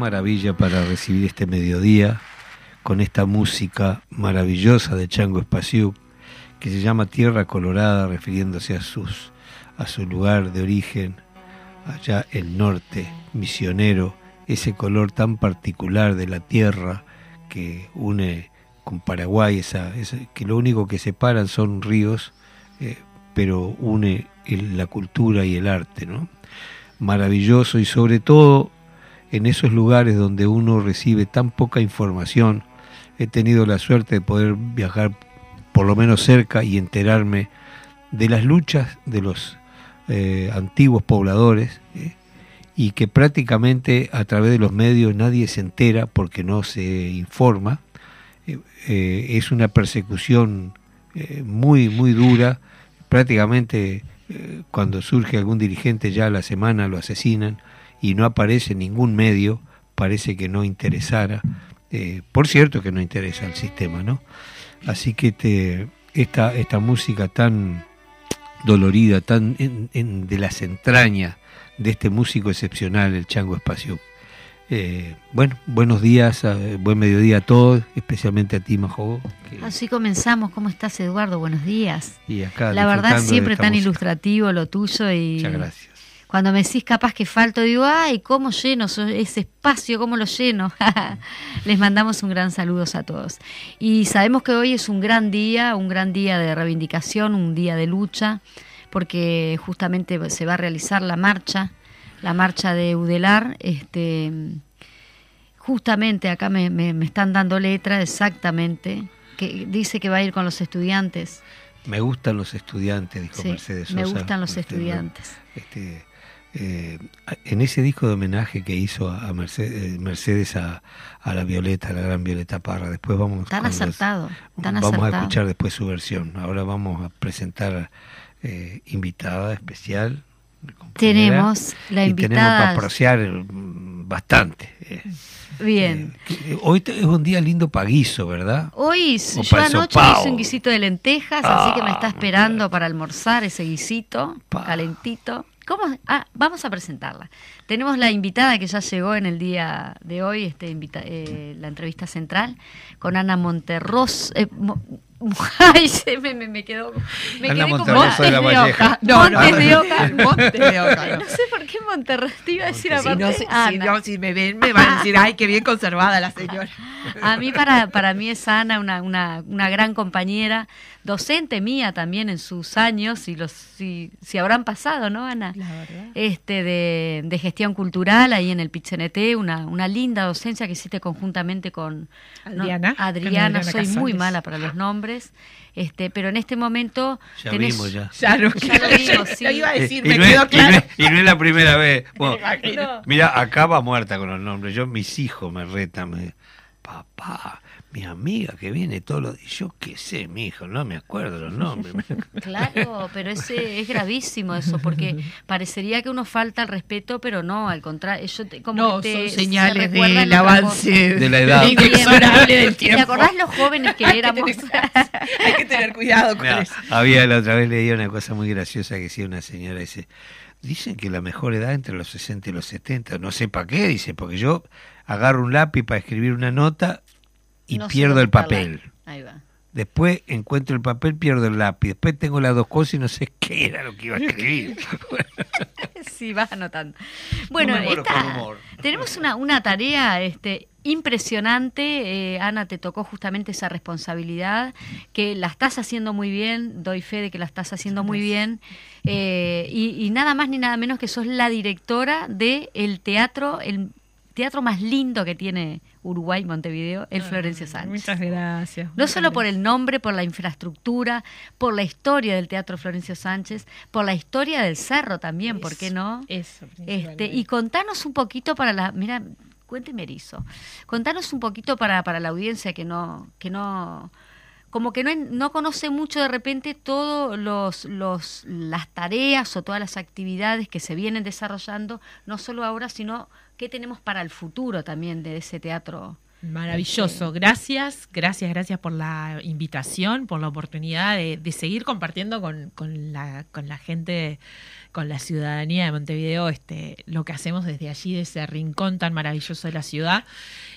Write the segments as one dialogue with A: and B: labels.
A: Maravilla para recibir este mediodía con esta música maravillosa de Chango Espaciú que se llama Tierra Colorada, refiriéndose a, sus, a su lugar de origen, allá el norte, misionero, ese color tan particular de la tierra que une con Paraguay, esa, que lo único que separan son ríos, eh, pero une la cultura y el arte, ¿no? Maravilloso y sobre todo en esos lugares donde uno recibe tan poca información. He tenido la suerte de poder viajar por lo menos cerca y enterarme de las luchas de los eh, antiguos pobladores eh, y que prácticamente a través de los medios nadie se entera porque no se informa. Eh, es una persecución muy, muy dura. Prácticamente cuando surge algún dirigente ya a la semana lo asesinan y no aparece ningún medio, parece que no interesara. Eh, por cierto que no interesa al sistema, ¿no? Así que te, esta, esta música tan dolorida, tan de las entrañas de este músico excepcional, el Chango Espacio. Eh, bueno, buenos días, buen mediodía a todos, especialmente a ti, Majo.
B: Así comenzamos. ¿Cómo estás, Eduardo? Buenos días. Y acá, La verdad, siempre tan ilustrativo lo tuyo. Y...
A: Muchas gracias
B: cuando me decís capaz que falto, digo, ay, ¿cómo lleno ese espacio? ¿Cómo lo lleno? Les mandamos un gran saludo a todos. Y sabemos que hoy es un gran día, un gran día de reivindicación, un día de lucha, porque justamente se va a realizar la marcha, la marcha de Udelar. Este, justamente acá me, están dando letra exactamente, que dice que va a ir con los estudiantes.
A: Me gustan los estudiantes, dijo Mercedes Sosa.
B: Me gustan los este, estudiantes.
A: Este, eh, en ese disco de homenaje que hizo a Mercedes, eh, Mercedes a, la Violeta, a la gran Violeta Parra. Después vamos
B: tan acertado,
A: vamos a escuchar después su versión. Ahora vamos a presentar eh, invitada especial.
B: Tenemos la invitada.
A: Y tenemos para apreciar bastante. Eh.
B: Bien.
A: Eh, hoy es un día lindo para guiso, ¿verdad?
B: Hoy, yo anoche hice un guisito de lentejas, así que me está ah, esperando para almorzar ese guisito calentito. ¿Cómo? Ah, vamos a presentarla. Tenemos la invitada que ya llegó en el día de hoy, este, eh, la entrevista central, con Ana Monterros. Eh, Ay, se me, me, me, quedó. Me
A: quedé como Montes de, la Valleja.
B: No, Montes de Oca. Montes de Oca. No. sé por qué Monterrey te iba a decir aparte.
C: Si, no, si, no, si me ven, me van a decir, ay, qué bien conservada la señora.
B: A mí, para, para mí es Ana una, una, una gran compañera, docente mía también en sus años, y los, si, si habrán pasado, ¿no, Ana?
C: La verdad.
B: Este, de, de gestión cultural ahí en el PITCNT, una, una linda docencia que hiciste conjuntamente con
C: Adriana.
B: ¿no? Adriana, soy muy mala para los nombres. Este, pero en este momento
A: ya vimos ya.
C: Ya lo, vimos, sí. iba a decir,
A: me quedó claro. Y no, es la primera vez. Mira, acaba muerta con los nombres. Yo, mis hijos me retan, me, papá, mi amiga que viene todos los días, yo qué sé, mi hijo, no me acuerdo los nombres.
B: Claro, pero ese es gravísimo eso, porque parecería que uno falta el respeto, pero no, al contrario, eso como
C: no,
B: te,
C: son señales del avance
A: de la edad
C: inexorable del tiempo.
B: ¿Te acordás los jóvenes que éramos?
C: Hay que tener cuidado con eso.
A: Había la otra vez leía una cosa muy graciosa que decía una señora, dice, dicen que la mejor edad entre los 60 y los 70, no sé para qué, dice, porque yo agarro un lápiz para escribir una nota y pierdo el papel.
B: Ahí va.
A: Después encuentro el papel, pierdo el lápiz. Después tengo las dos cosas y no sé qué era lo que iba a escribir.
B: sí, vas anotando. Bueno, tenemos una, una tarea este, impresionante. Eh, Ana, te tocó justamente esa responsabilidad, que la estás haciendo muy bien, doy fe de que la estás haciendo muy bien. Eh, y, y, nada más ni nada menos que sos la directora del el teatro, el teatro más lindo que tiene Uruguay, Montevideo, el Florencio Sánchez.
C: Muchas gracias.
B: No solo por el nombre, por la infraestructura, por la historia del Teatro Florencio Sánchez, por la historia del cerro también, ¿por qué no?
C: Eso.
B: Este, y contanos un poquito para la, mira, cuénteme erizo. Contanos un poquito para, para la audiencia que no, que no, como que no, no conoce mucho de repente todas los, los, las tareas o todas las actividades que se vienen desarrollando, no solo ahora, sino qué tenemos para el futuro también de ese teatro.
C: Maravilloso, este, gracias, gracias, gracias por la invitación, por la oportunidad de, de seguir compartiendo con, con, la, con la gente con la ciudadanía de Montevideo este, lo que hacemos desde allí, de ese rincón tan maravilloso de la ciudad.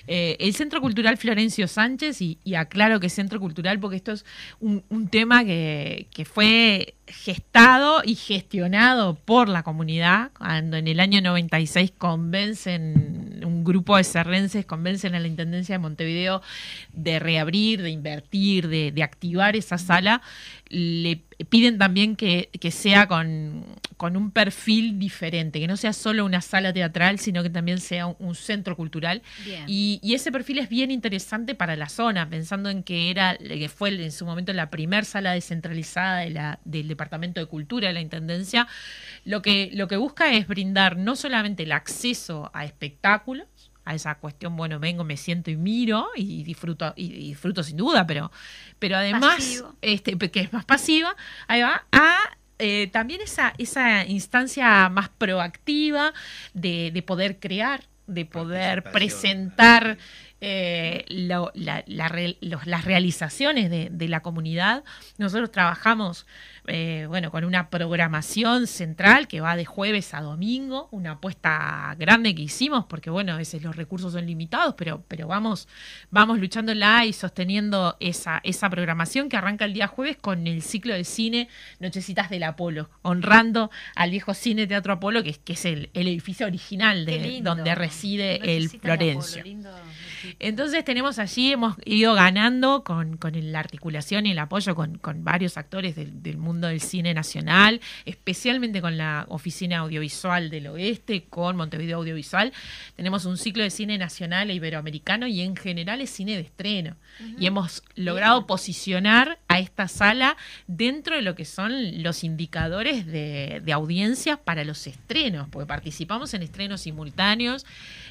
C: Eh, el Centro Cultural Florencio Sánchez, y, aclaro que Centro Cultural porque esto es un, tema que, fue gestado y gestionado por la comunidad, cuando en el año 96 convencen, un grupo de serrenses convencen a la Intendencia de Montevideo de reabrir, de invertir, de activar esa sala, le piden también que, sea con, un perfil diferente, que no sea solo una sala teatral, sino que también sea un, centro cultural. Y, ese perfil es bien interesante para la zona, pensando en que era, que fue en su momento la primer sala descentralizada de la, del Departamento de Cultura de la Intendencia, lo que, lo que busca es brindar no solamente el acceso a espectáculos, a esa cuestión, bueno, vengo, me siento y miro y disfruto, y disfruto sin duda, pero, pero además, este, que es más pasiva, ahí va, a eh, también esa, esa instancia más proactiva de, de poder crear, de poder presentar eh, las realizaciones de, de, la comunidad. Nosotros trabajamos eh, bueno, con una programación central que va de jueves a domingo, una apuesta grande que hicimos, porque bueno, a veces los recursos son limitados, pero, pero vamos, vamos luchándola y sosteniendo esa, esa programación que arranca el día jueves con el ciclo de cine Nochecitas del Apolo, honrando al viejo cine Teatro Apolo, que, que es el, edificio original de donde reside el Florencio. Entonces tenemos allí, hemos ido ganando con, la articulación y el apoyo con, varios actores del, mundo del cine nacional, especialmente con la Oficina Audiovisual del Oeste, con Montevideo Audiovisual. Tenemos un ciclo de cine nacional e iberoamericano y en general es cine de estreno. Y hemos logrado posicionar a esta sala dentro de lo que son los indicadores de, de audiencias para los estrenos, porque participamos en estrenos simultáneos.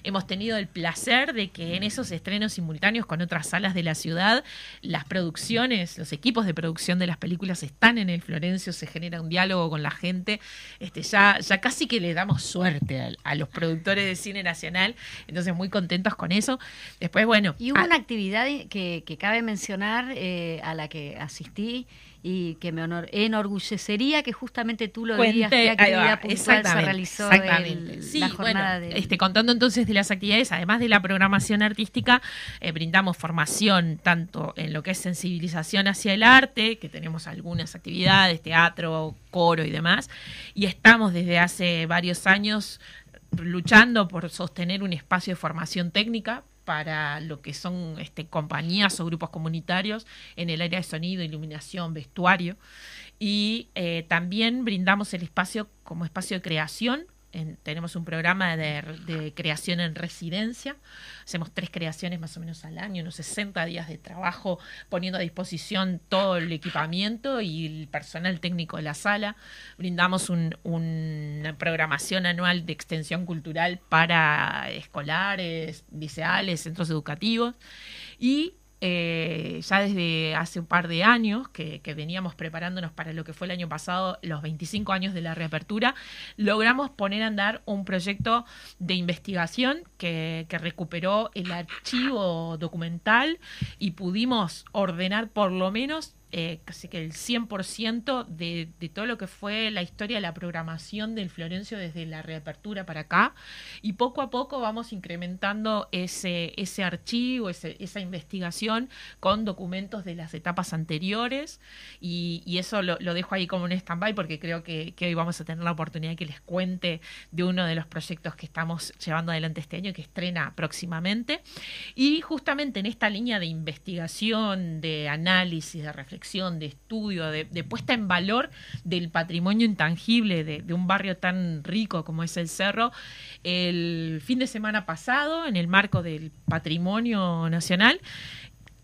C: Hemos tenido el placer de que en esos estrenos simultáneos con otras salas de la ciudad, las producciones, los equipos de producción de las películas están en el Florencio, se genera un diálogo con la gente. Este, ya, ya casi que le damos suerte a, los productores de cine nacional, entonces muy contentos con eso. Después, bueno.
B: Y hubo una actividad que, que cabe mencionar eh, a la que asistí y que me honor, enorgullecería que justamente tú lo digas qué actividad puntual se realizó la jornada
C: de... este, contando entonces de las actividades, además de la programación artística, eh, brindamos formación tanto en lo que es sensibilización hacia el arte, que tenemos algunas actividades, teatro, coro y demás, y estamos desde hace varios años luchando por sostener un espacio de formación técnica para lo que son este, compañías o grupos comunitarios en el área de sonido, iluminación, vestuario. Y eh, también brindamos el espacio como espacio de creación tenemos un programa de, creación en residencia. Hacemos tres creaciones más o menos al año, unos 60 días de trabajo poniendo a disposición todo el equipamiento y el personal técnico de la sala. Brindamos una programación anual de extensión cultural para escolares, liceales, centros educativos. Y eh, ya desde hace un par de años que, veníamos preparándonos para lo que fue el año pasado, los 25 años de la reapertura, logramos poner a andar un proyecto de investigación que, que recuperó el archivo documental y pudimos ordenar por lo menos eh, casi que el 100% de, de, todo lo que fue la historia de la programación del Florencio desde la reapertura para acá. Y poco a poco vamos incrementando ese, ese archivo, esa investigación con documentos de las etapas anteriores. Y, eso lo, dejo ahí como un stand-by porque creo que, que, hoy vamos a tener la oportunidad de que les cuente de uno de los proyectos que estamos llevando adelante este año, que estrena próximamente. Y justamente en esta línea de investigación, de análisis, de reflexión, de estudio, de, puesta en valor del patrimonio intangible de, un barrio tan rico como es el Cerro. El fin de semana pasado, en el marco del patrimonio nacional,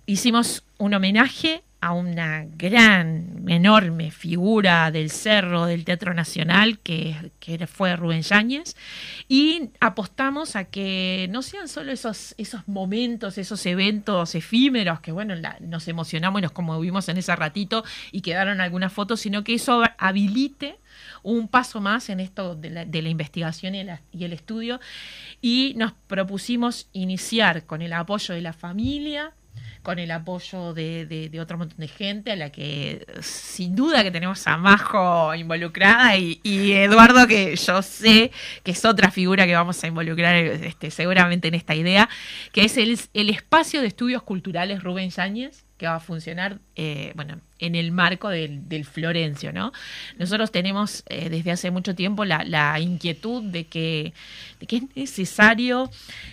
C: hicimos un homenaje a una gran, enorme figura del cerro del Teatro Nacional, que, fue Rubén Yáñez, y apostamos a que no sean solo esos, esos momentos, esos eventos efímeros, que bueno, nos emocionamos y nos conmovimos en ese ratito y quedaron algunas fotos, sino que eso habilite un paso más en esto de la, investigación y, y, el estudio. Y nos propusimos iniciar con el apoyo de la familia, con el apoyo de, de, otro montón de gente, a la que sin duda que tenemos a Majo involucrada y, Eduardo, que yo sé que es otra figura que vamos a involucrar este, seguramente en esta idea, que es el, el espacio de estudios culturales Rubén Yáñez, que va a funcionar, eh, bueno, en el marco del, Florencio, ¿no? Nosotros tenemos eh, desde hace mucho tiempo la, inquietud de que, que, es necesario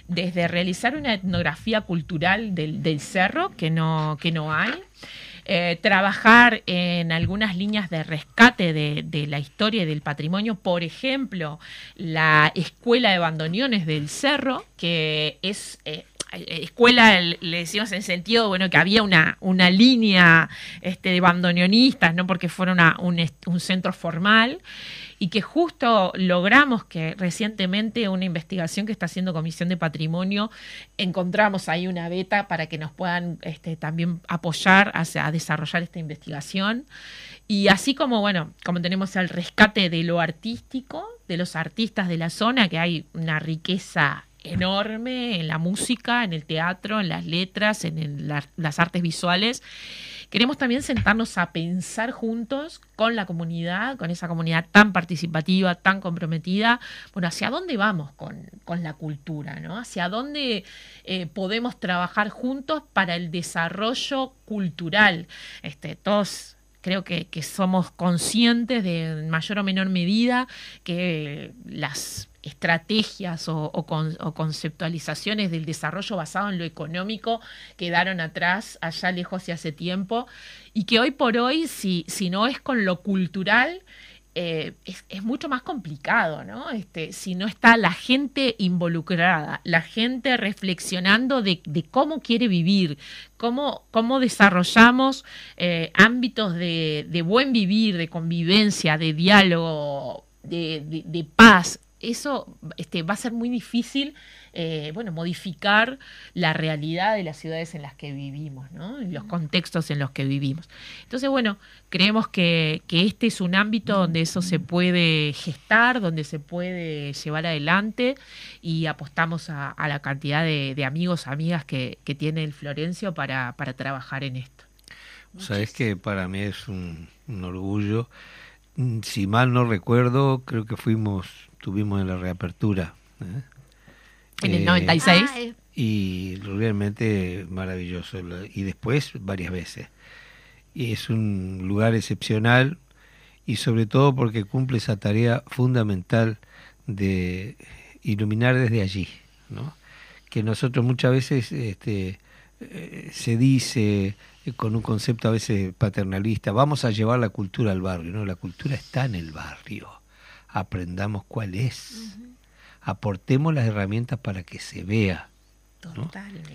C: desde realizar una etnografía cultural del, cerro, que no, que no hay, eh, trabajar en algunas líneas de rescate de, la historia y del patrimonio, por ejemplo, la Escuela de Bandoneones del Cerro, que es eh, escuela le decimos en sentido bueno que había una, una línea este, de bandoneonistas, no porque fuera un, un, centro formal, y que justo logramos que recientemente una investigación que está haciendo Comisión de Patrimonio, encontramos ahí una beta para que nos puedan este, también apoyar a desarrollar esta investigación. Y así como, bueno, como tenemos el rescate de lo artístico, de los artistas de la zona, que hay una riqueza enorme en la música, en el teatro, en las letras, en las artes visuales. Queremos también sentarnos a pensar juntos con la comunidad, con esa comunidad tan participativa, tan comprometida, bueno, hacia dónde vamos con, la cultura, ¿no? Hacia dónde eh, podemos trabajar juntos para el desarrollo cultural. Este, todos creo que, que, somos conscientes de en mayor o menor medida que las estrategias o, conceptualizaciones del desarrollo basado en lo económico quedaron atrás allá lejos y hace tiempo y que hoy por hoy, si, si no es con lo cultural, eh, es, mucho más complicado, ¿no? Este, si no está la gente involucrada, la gente reflexionando de, cómo quiere vivir, cómo, cómo desarrollamos eh, ámbitos de, de, buen vivir, de convivencia, de diálogo, de paz. Eso este, va a ser muy difícil eh, bueno, modificar la realidad de las ciudades en las que vivimos, ¿no? los contextos en los que vivimos. Entonces, bueno, creemos que, este es un ámbito donde eso se puede gestar, donde se puede llevar adelante y apostamos a, la cantidad de, amigos, amigas que, tiene el Florencio para, trabajar en esto.
A: Sabes que para mí es un, orgullo. Si mal no recuerdo, creo que fuimos, tuvimos en la reapertura. ¿eh?
C: En el 96. Ah,
A: eh. Y realmente maravilloso. Y después varias veces. Y es un lugar excepcional y sobre todo porque cumple esa tarea fundamental de iluminar desde allí, ¿no? Que nosotros muchas veces este, eh, se dice con un concepto a veces paternalista, vamos a llevar la cultura al barrio, ¿no? La cultura está en el barrio, aprendamos cuál es aportemos las herramientas para que se vea.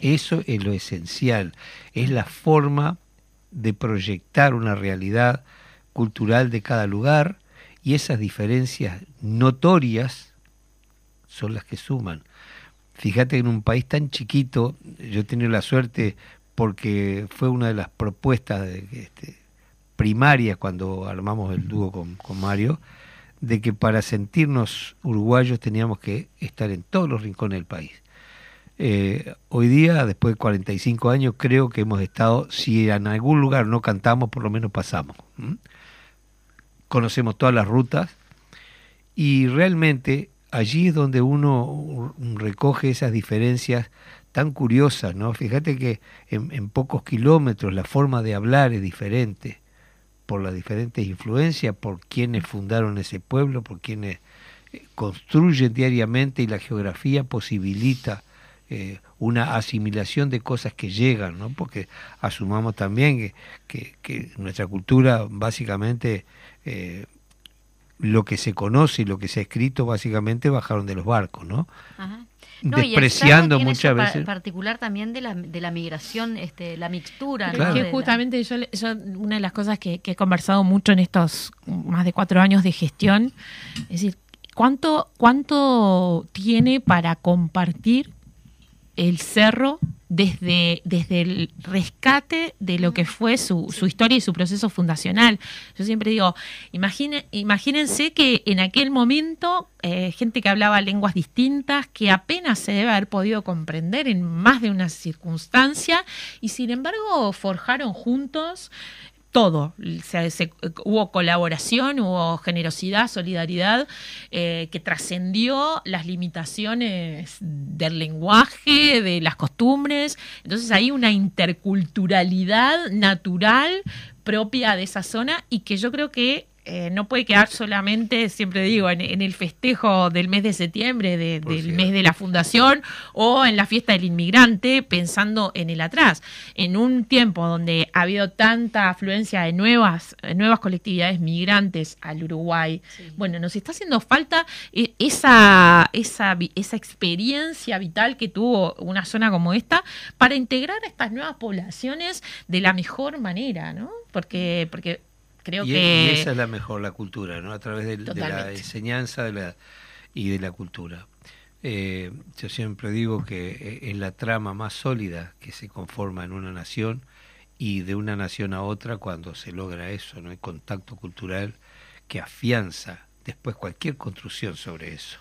A: Eso es lo esencial, es la forma de proyectar una realidad cultural de cada lugar y esas diferencias notorias son las que suman. Fíjate en un país tan chiquito, yo he tenido la suerte porque fue una de las propuestas de, este, primarias cuando armamos el dúo con, con Mario, de que para sentirnos uruguayos teníamos que estar en todos los rincones del país. Eh, hoy día, después de 45 años, creo que hemos estado, si en algún lugar no cantamos, por lo menos pasamos. Conocemos todas las rutas y realmente allí es donde uno recoge esas diferencias tan curiosas, ¿no? Fíjate que en pocos kilómetros la forma de hablar es diferente por las diferentes influencias, por quienes fundaron ese pueblo, por quienes eh, construyen diariamente y la geografía posibilita eh, una asimilación de cosas que llegan, ¿no? porque asumamos también que, nuestra cultura básicamente eh, lo que se conoce y lo que se ha escrito básicamente bajaron de los barcos, ¿no? Despreciando muchas veces. En
B: particular también de la, de la migración, este, la mixtura.
C: Que justamente yo, una de las cosas que, he conversado mucho en estos más de cuatro años de gestión, es decir, ¿cuánto, cuánto tiene para compartir el cerro desde, desde el rescate de lo que fue su, su, historia y su proceso fundacional. Yo siempre digo, imagínense que en aquel momento eh, gente que hablaba lenguas distintas, que apenas se debe haber podido comprender en más de una circunstancia, y sin embargo forjaron juntos todo. Se, hubo colaboración, hubo generosidad, solidaridad, eh, que trascendió las limitaciones del lenguaje, de las costumbres. Entonces hay una interculturalidad natural propia de esa zona y que yo creo que eh, no puede quedar solamente, siempre digo, en, el festejo del mes de septiembre, del mes de la fundación, o en la fiesta del inmigrante, pensando en el atrás. En un tiempo donde ha habido tanta afluencia de nuevas, nuevas colectividades migrantes al Uruguay, bueno, nos está haciendo falta eh, esa, esa, esa experiencia vital que tuvo una zona como esta para integrar a estas nuevas poblaciones de la mejor manera, ¿no? Porque, porque Creo
A: y,
C: que...
A: esa es la mejor, la cultura, ¿no? A través de, la enseñanza de la, y de la cultura. Eh, yo siempre digo que eh, es la trama más sólida que se conforma en una nación y de una nación a otra cuando se logra eso, ¿no? El contacto cultural que afianza después cualquier construcción sobre eso.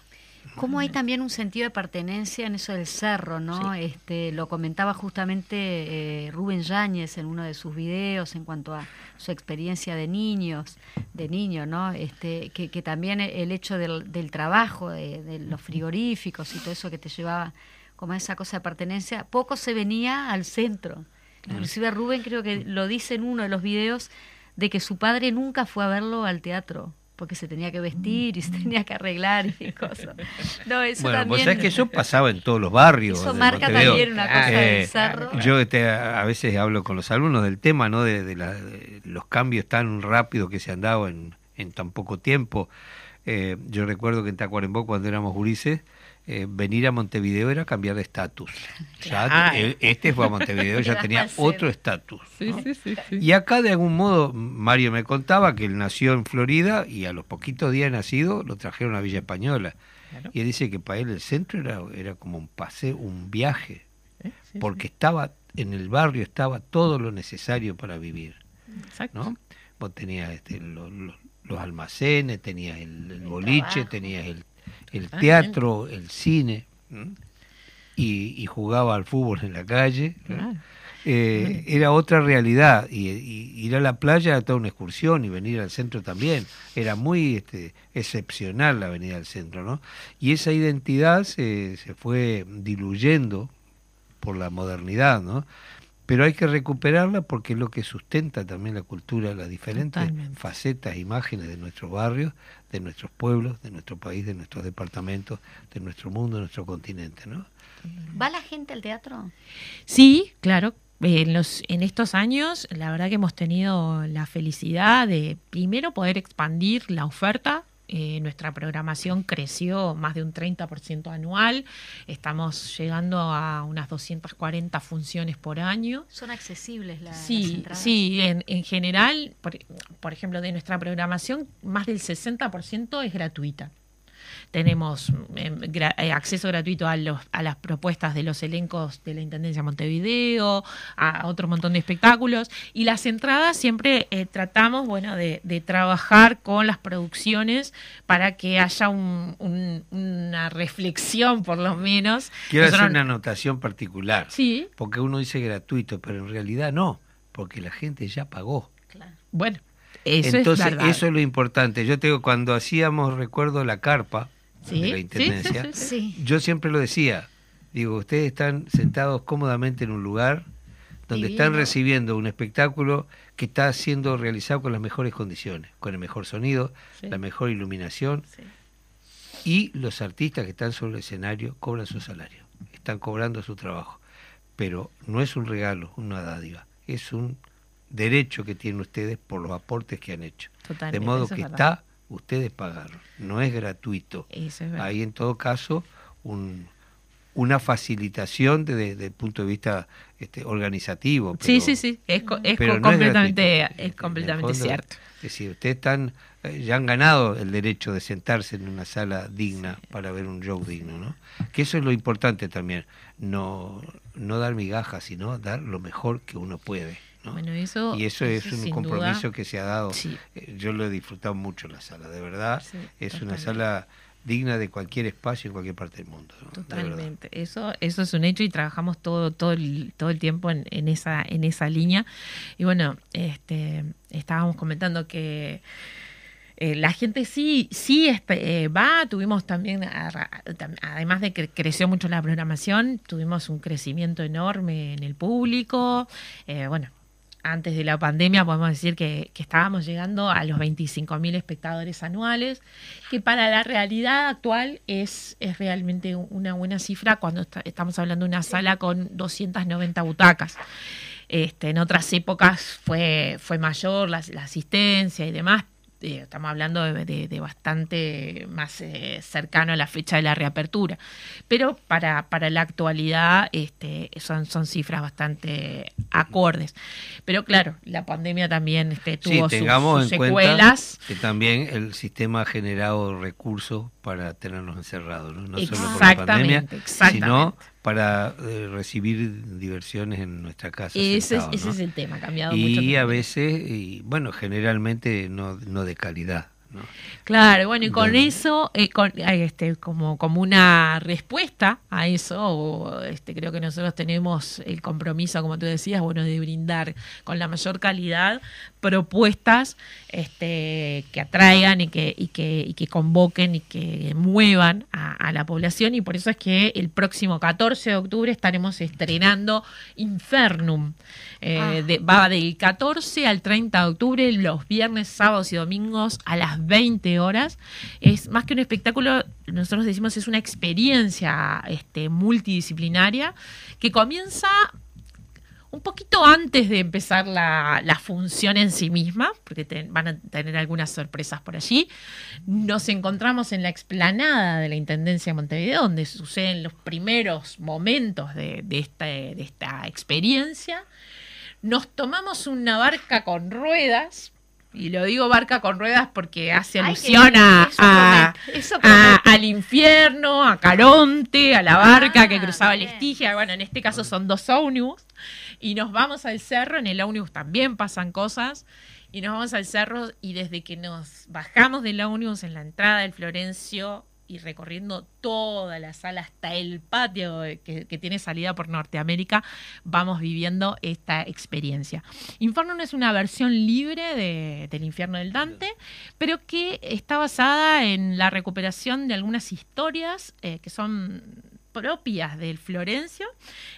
B: Cómo hay también un sentido de pertenencia en eso del cerro, ¿no? Este, lo comentaba justamente eh, Rubén Yáñez en uno de sus videos en cuanto a su experiencia de niños, de niño, ¿no? Este, que, también el hecho del, del trabajo, de, los frigoríficos y todo eso que te llevaba como a esa cosa de pertenencia, poco se venía al centro. Inclusive Rubén creo que lo dice en uno de los videos de que su padre nunca fue a verlo al teatro porque se tenía que vestir y se tenía que arreglar y cosas.
A: No, eso bueno, pues es que eso pasaba en todos los barrios.
B: Eso marca también una cosa del cerro.
A: Yo a veces hablo con los alumnos del tema, ¿no? De, los cambios tan rápidos que se han dado en, en tan poco tiempo. Eh, yo recuerdo que en Tacuarembó, cuando éramos gurises, eh, venir a Montevideo era cambiar de estatus. Ya, eh, Este fue a Montevideo, ya tenía otro estatus. y acá de algún modo, Mario me contaba que él nació en Florida y a los poquitos días de nacido lo trajeron a Villa Española. Y él dice que para él el centro era, era como un paseo, un viaje, porque estaba en el barrio estaba todo lo necesario para vivir. ¿no? Vos tenías este, los almacenes, tenías el, boliche, tenías el, el teatro, el cine, y, jugaba al fútbol en la calle. Eh, era otra realidad y, ir a la playa era toda una excursión y venir al centro también. Era muy este, excepcional la venida al centro no y esa identidad se, se fue diluyendo por la modernidad no pero hay que recuperarla porque es lo que sustenta también la cultura, las diferentes facetas, imágenes de nuestros barrios, de nuestros pueblos, de nuestro país, de nuestros departamentos, de nuestro mundo, de nuestro continente, ¿no?
B: ¿Va la gente al teatro?
C: Sí, claro. En, los, en estos años, la verdad que hemos tenido la felicidad de primero poder expandir la oferta eh, nuestra programación creció más de un 30% anual. Estamos llegando a unas 240 funciones por año.
B: ¿Son accesibles las,
C: sí, Sí, en, en general, por, por ejemplo, de nuestra programación, más del 60% es gratuita tenemos em, eh, acceso gratuito a, los, a las propuestas de los elencos de la Intendencia de Montevideo, a otro montón de espectáculos, y las entradas siempre eh, tratamos, bueno, de, trabajar con las producciones para que haya una reflexión, por lo menos.
A: Quiero hacer una anotación particular, sí. porque uno dice gratuito, pero en realidad no, porque la gente ya pagó.
C: Bueno. Eso
A: Entonces,
C: es
A: eso es lo importante. Yo tengo, cuando hacíamos, recuerdo, la carpa, de la Intendencia, yo siempre lo decía, digo, ustedes están sentados cómodamente en un lugar donde están recibiendo un espectáculo que está siendo realizado con las mejores condiciones, con el mejor sonido, la mejor iluminación, y los artistas que están sobre el escenario cobran su salario, están cobrando su trabajo, pero no es un regalo, una dádiva, es un derecho que tienen ustedes por los aportes que han hecho. de modo que está ustedes pagaron, no es gratuito. Hay en todo caso un, una facilitación desde, el punto de vista este, organizativo.
C: sí, sí, sí, es, completamente, es, completamente cierto.
A: Es decir, ustedes están, eh, ya han ganado el derecho de sentarse en una sala digna para ver un show digno, ¿no? Que eso es lo importante también, no, no dar migajas, sino dar lo mejor que uno puede y eso, es un compromiso que se ha dado. Eh, yo lo he disfrutado mucho la sala, de verdad. es una sala digna de cualquier espacio en cualquier parte del mundo.
C: Totalmente. Eso, eso es un hecho y trabajamos todo, todo el, todo el tiempo en, en esa, en esa línea. Y bueno, este, estábamos comentando que eh, la gente sí, sí eh, va, tuvimos también, además de que creció mucho la programación, tuvimos un crecimiento enorme en el público, bueno, antes de la pandemia podemos decir que, estábamos llegando a los 25.000 espectadores anuales, que para la realidad actual es, realmente una buena cifra cuando estamos hablando de una sala con 290 butacas. Este, en otras épocas fue, mayor la asistencia y demás, eh, estamos hablando de, bastante más eh, cercano a la fecha de la reapertura. Pero para, para la actualidad este, son, son cifras bastante acordes. Pero claro, la pandemia también este, tuvo sus, secuelas.
A: que también el sistema ha generado recursos para tenernos encerrados, no,
C: solo por la pandemia,
A: sino para eh, recibir diversiones en nuestra casa.
C: Ese, ese es el tema, ha cambiado
A: y
C: mucho.
A: Y a veces, y bueno, generalmente no, no de calidad.
C: Claro, bueno, y con eso, eh, con, este, como, como una respuesta a eso, este, creo que nosotros tenemos el compromiso, como tú decías, bueno, de brindar con la mayor calidad propuestas este, que atraigan y que, y que, y que convoquen y que muevan a, la población. Y por eso es que el próximo 14 de octubre estaremos estrenando Infernum. Eh, ah. va del 14 al 30 de octubre, los viernes, sábados y domingos a las 20 horas. Es más que un espectáculo, nosotros decimos es una experiencia este, multidisciplinaria que comienza un poquito antes de empezar la, función en sí misma, porque van a tener algunas sorpresas por allí, nos encontramos en la explanada de la Intendencia de Montevideo, donde suceden los primeros momentos de, de esta experiencia. Nos tomamos una barca con ruedas, y lo digo barca con ruedas porque hace alusión a, al infierno, a Caronte, a la barca que ah, cruzaba el Estigia. Bueno, en este caso son dos ómnibus. Y nos vamos al cerro, en el ómnibus también pasan cosas. Y nos vamos al cerro y desde que nos bajamos del ómnibus en la entrada del Florencio y recorriendo toda la sala hasta el patio que, tiene salida por Norteamérica, vamos viviendo esta experiencia. Inferno es una versión libre del infierno del Dante, pero que está basada en la recuperación de algunas historias eh, que son propias del Florencio,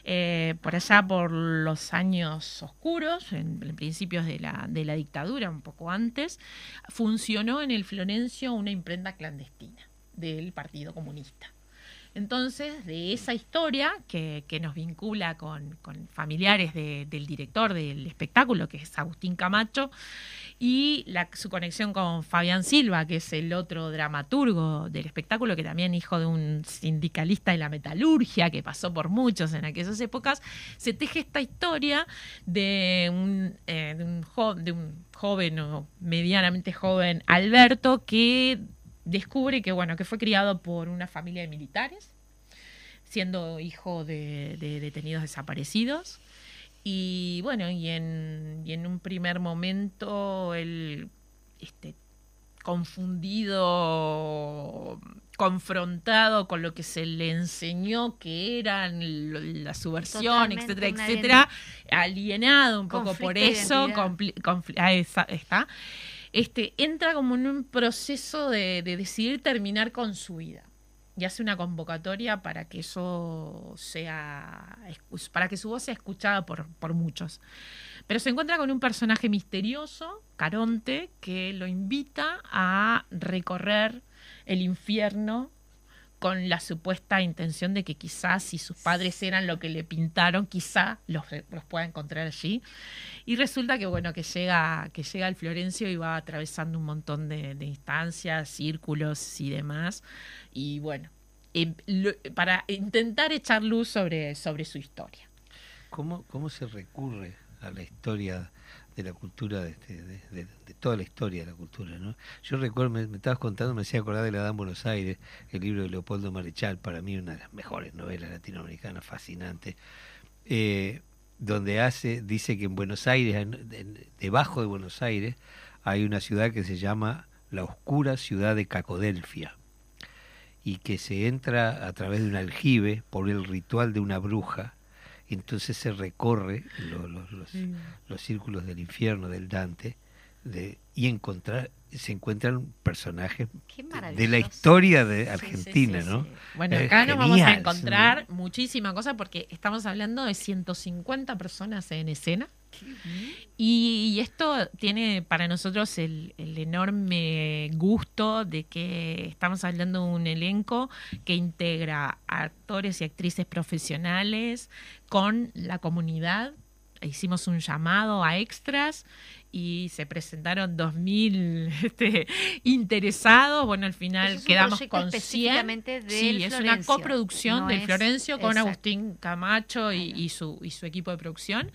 C: eh, por allá por los años oscuros, en, principios de la, de la dictadura, un poco antes, funcionó en el Florencio una imprenta clandestina del Partido Comunista. Entonces, de esa historia que, nos vincula con, familiares del director del espectáculo, que es Agustín Camacho, y su conexión con Fabián Silva, que es el otro dramaturgo del espectáculo, que también hijo de un sindicalista de la metalurgia, que pasó por muchos en aquellas épocas, se teje esta historia de un, eh, de un, de un joven o medianamente joven Alberto que descubre que, bueno, que fue criado por una familia de militares, siendo hijo de, detenidos desaparecidos. Y bueno, y en, y en un primer momento él, este, confundido, confrontado con lo que se le enseñó que eran la subversión, etcétera, etcétera, alienado. un poco por eso, ahí está este, entra como en un proceso de, decidir terminar con su vida y hace una convocatoria para que eso sea, para que su voz sea escuchada por, por muchos. Pero se encuentra con un personaje misterioso, Caronte, que lo invita a recorrer el infierno con la supuesta intención de que quizás si sus padres eran lo que le pintaron, quizá los, los pueda encontrar allí. Y resulta que bueno, que llega, que llega al Florencio y va atravesando un montón de, instancias, círculos y demás. Y bueno, em, para intentar echar luz sobre, sobre su historia.
A: ¿Cómo, ¿Cómo se recurre a la historia de la cultura, este, de, de, toda la historia de la cultura. ¿no? Yo recuerdo, me, estabas contando, me hacía acordar de La Dan Buenos Aires, el libro de Leopoldo Marechal, para mí una de las mejores novelas latinoamericanas, fascinante, eh, donde hace, dice que en Buenos Aires, debajo de Buenos Aires, hay una ciudad que se llama la oscura ciudad de Cacodelfia y que se entra a través de un aljibe por el ritual de una bruja entonces se recorre los, círculos del infierno del Dante de, y encontrar se encuentran personajes de la historia de Argentina, ¿no?
C: Bueno, acá nos vamos a encontrar muchísima cosa porque estamos hablando de 150 personas en escena. Y, esto tiene para nosotros el, el, enorme gusto de que estamos hablando de un elenco que integra actores y actrices profesionales con la comunidad. Hicimos un llamado a extras y se presentaron 2.000 este, interesados. Bueno, al final quedamos con 100. Sí, es una coproducción de Florencio con Agustín Camacho y, su, y su equipo de producción.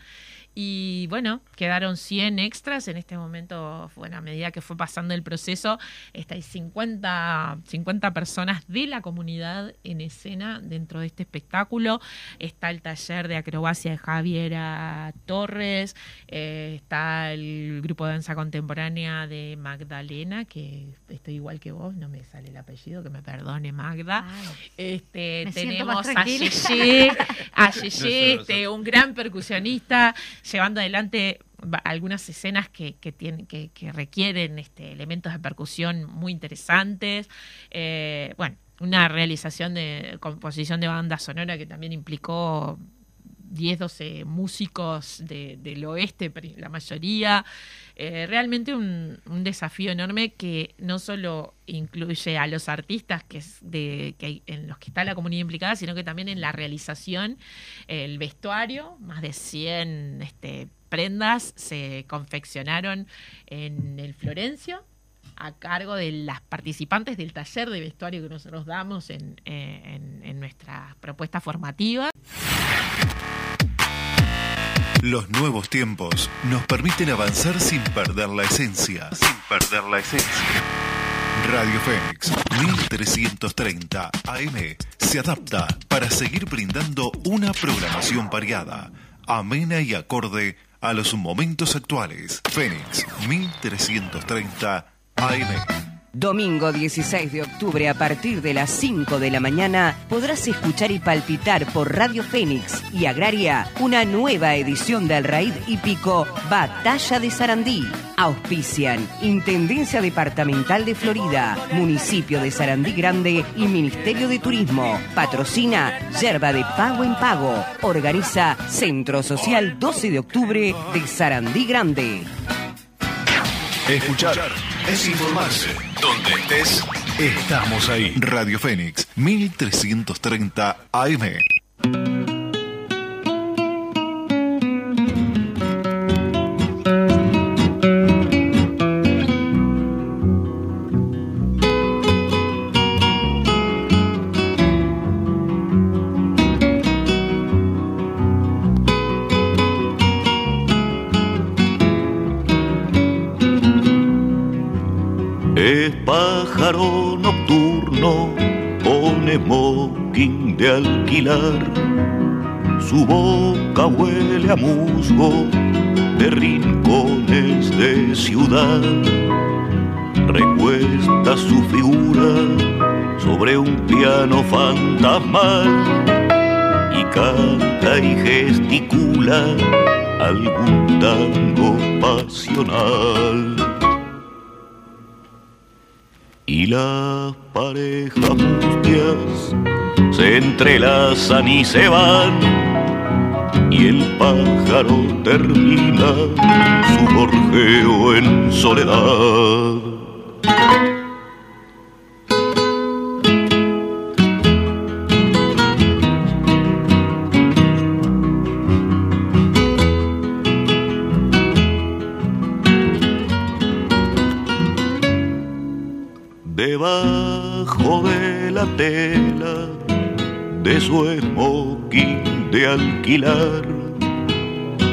C: Y bueno, quedaron 100 extras. En este momento, bueno, a medida que fue pasando el proceso, hay 50, 50 personas de la comunidad en escena dentro de este espectáculo. Está el taller de acrobacia de Javiera Torres, eh, está el grupo de danza contemporánea de Magdalena, que estoy igual que vos, no me sale el apellido, que me perdone Magda. este, tenemos a Yeye, a este, un gran percusionista llevando adelante algunas escenas que, que, tienen, que, requieren este, elementos de percusión muy interesantes. Eh, bueno, una realización de composición de banda sonora que también implicó 10, 12 músicos del oeste, la mayoría. Eh, realmente un, desafío enorme que no solo incluye a los artistas que de, en los que está la comunidad implicada, sino que también en la realización, el vestuario, más de 100 este, prendas se confeccionaron en el Florencio a cargo de las participantes del taller de vestuario que nosotros damos en, eh, en nuestra propuesta formativa.
D: Los nuevos tiempos nos permiten avanzar sin perder la esencia. Sin perder la esencia. Radio Fénix 1330 AM se adapta para seguir brindando una programación variada, amena y acorde a los momentos actuales. Fénix 1330 AM.
E: Domingo 16 de octubre a partir de las 5 de la mañana podrás escuchar y palpitar por Radio Fénix y Agraria una nueva edición del Raíz Hípico Batalla de Sarandí. Auspician Intendencia Departamental de Florida, Municipio de Sarandí Grande y Ministerio de Turismo. Patrocina Yerba de Pago en Pago. Organiza Centro Social 12 de octubre de Sarandí Grande.
D: Escuchar es informarse. Donde estés, estamos ahí. Radio Fénix, 1330 AM.
F: De alquilar. Su boca huele a musgo de rincones de ciudad. Recuesta su figura sobre un piano fantasmal y canta y gesticula algún tango pasional. Y las parejas mustias se entrelazan y se van, y el pájaro termina su gorjeo en soledad.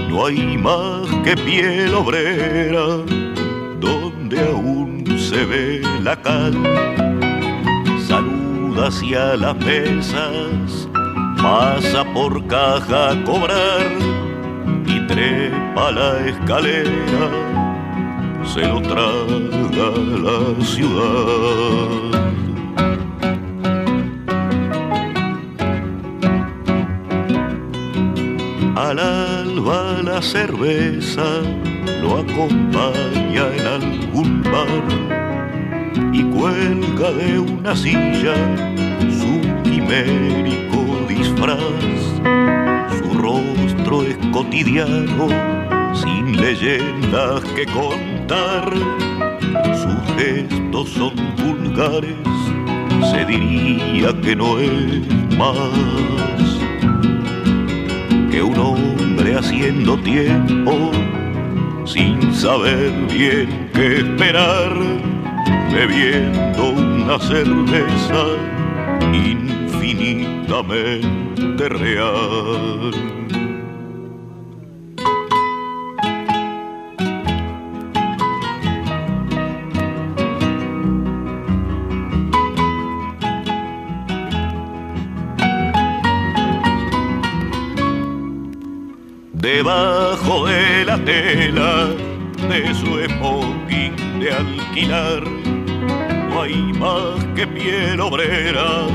F: No hay más que piel obrera donde aún se ve la cal. Saluda hacia las mesas, pasa por caja a cobrar y trepa la escalera, se lo traga la ciudad. Al alba la cerveza lo acompaña en algún bar y cuelga de una silla su quimérico disfraz. Su rostro es cotidiano, sin leyendas que contar. Sus gestos son vulgares, se diría que no es más que un hombre haciendo tiempo sin saber bien qué esperar, bebiendo una cerveza infinitamente real. Debajo de la tela de su smoking de alquilar. No hay más que piel obrera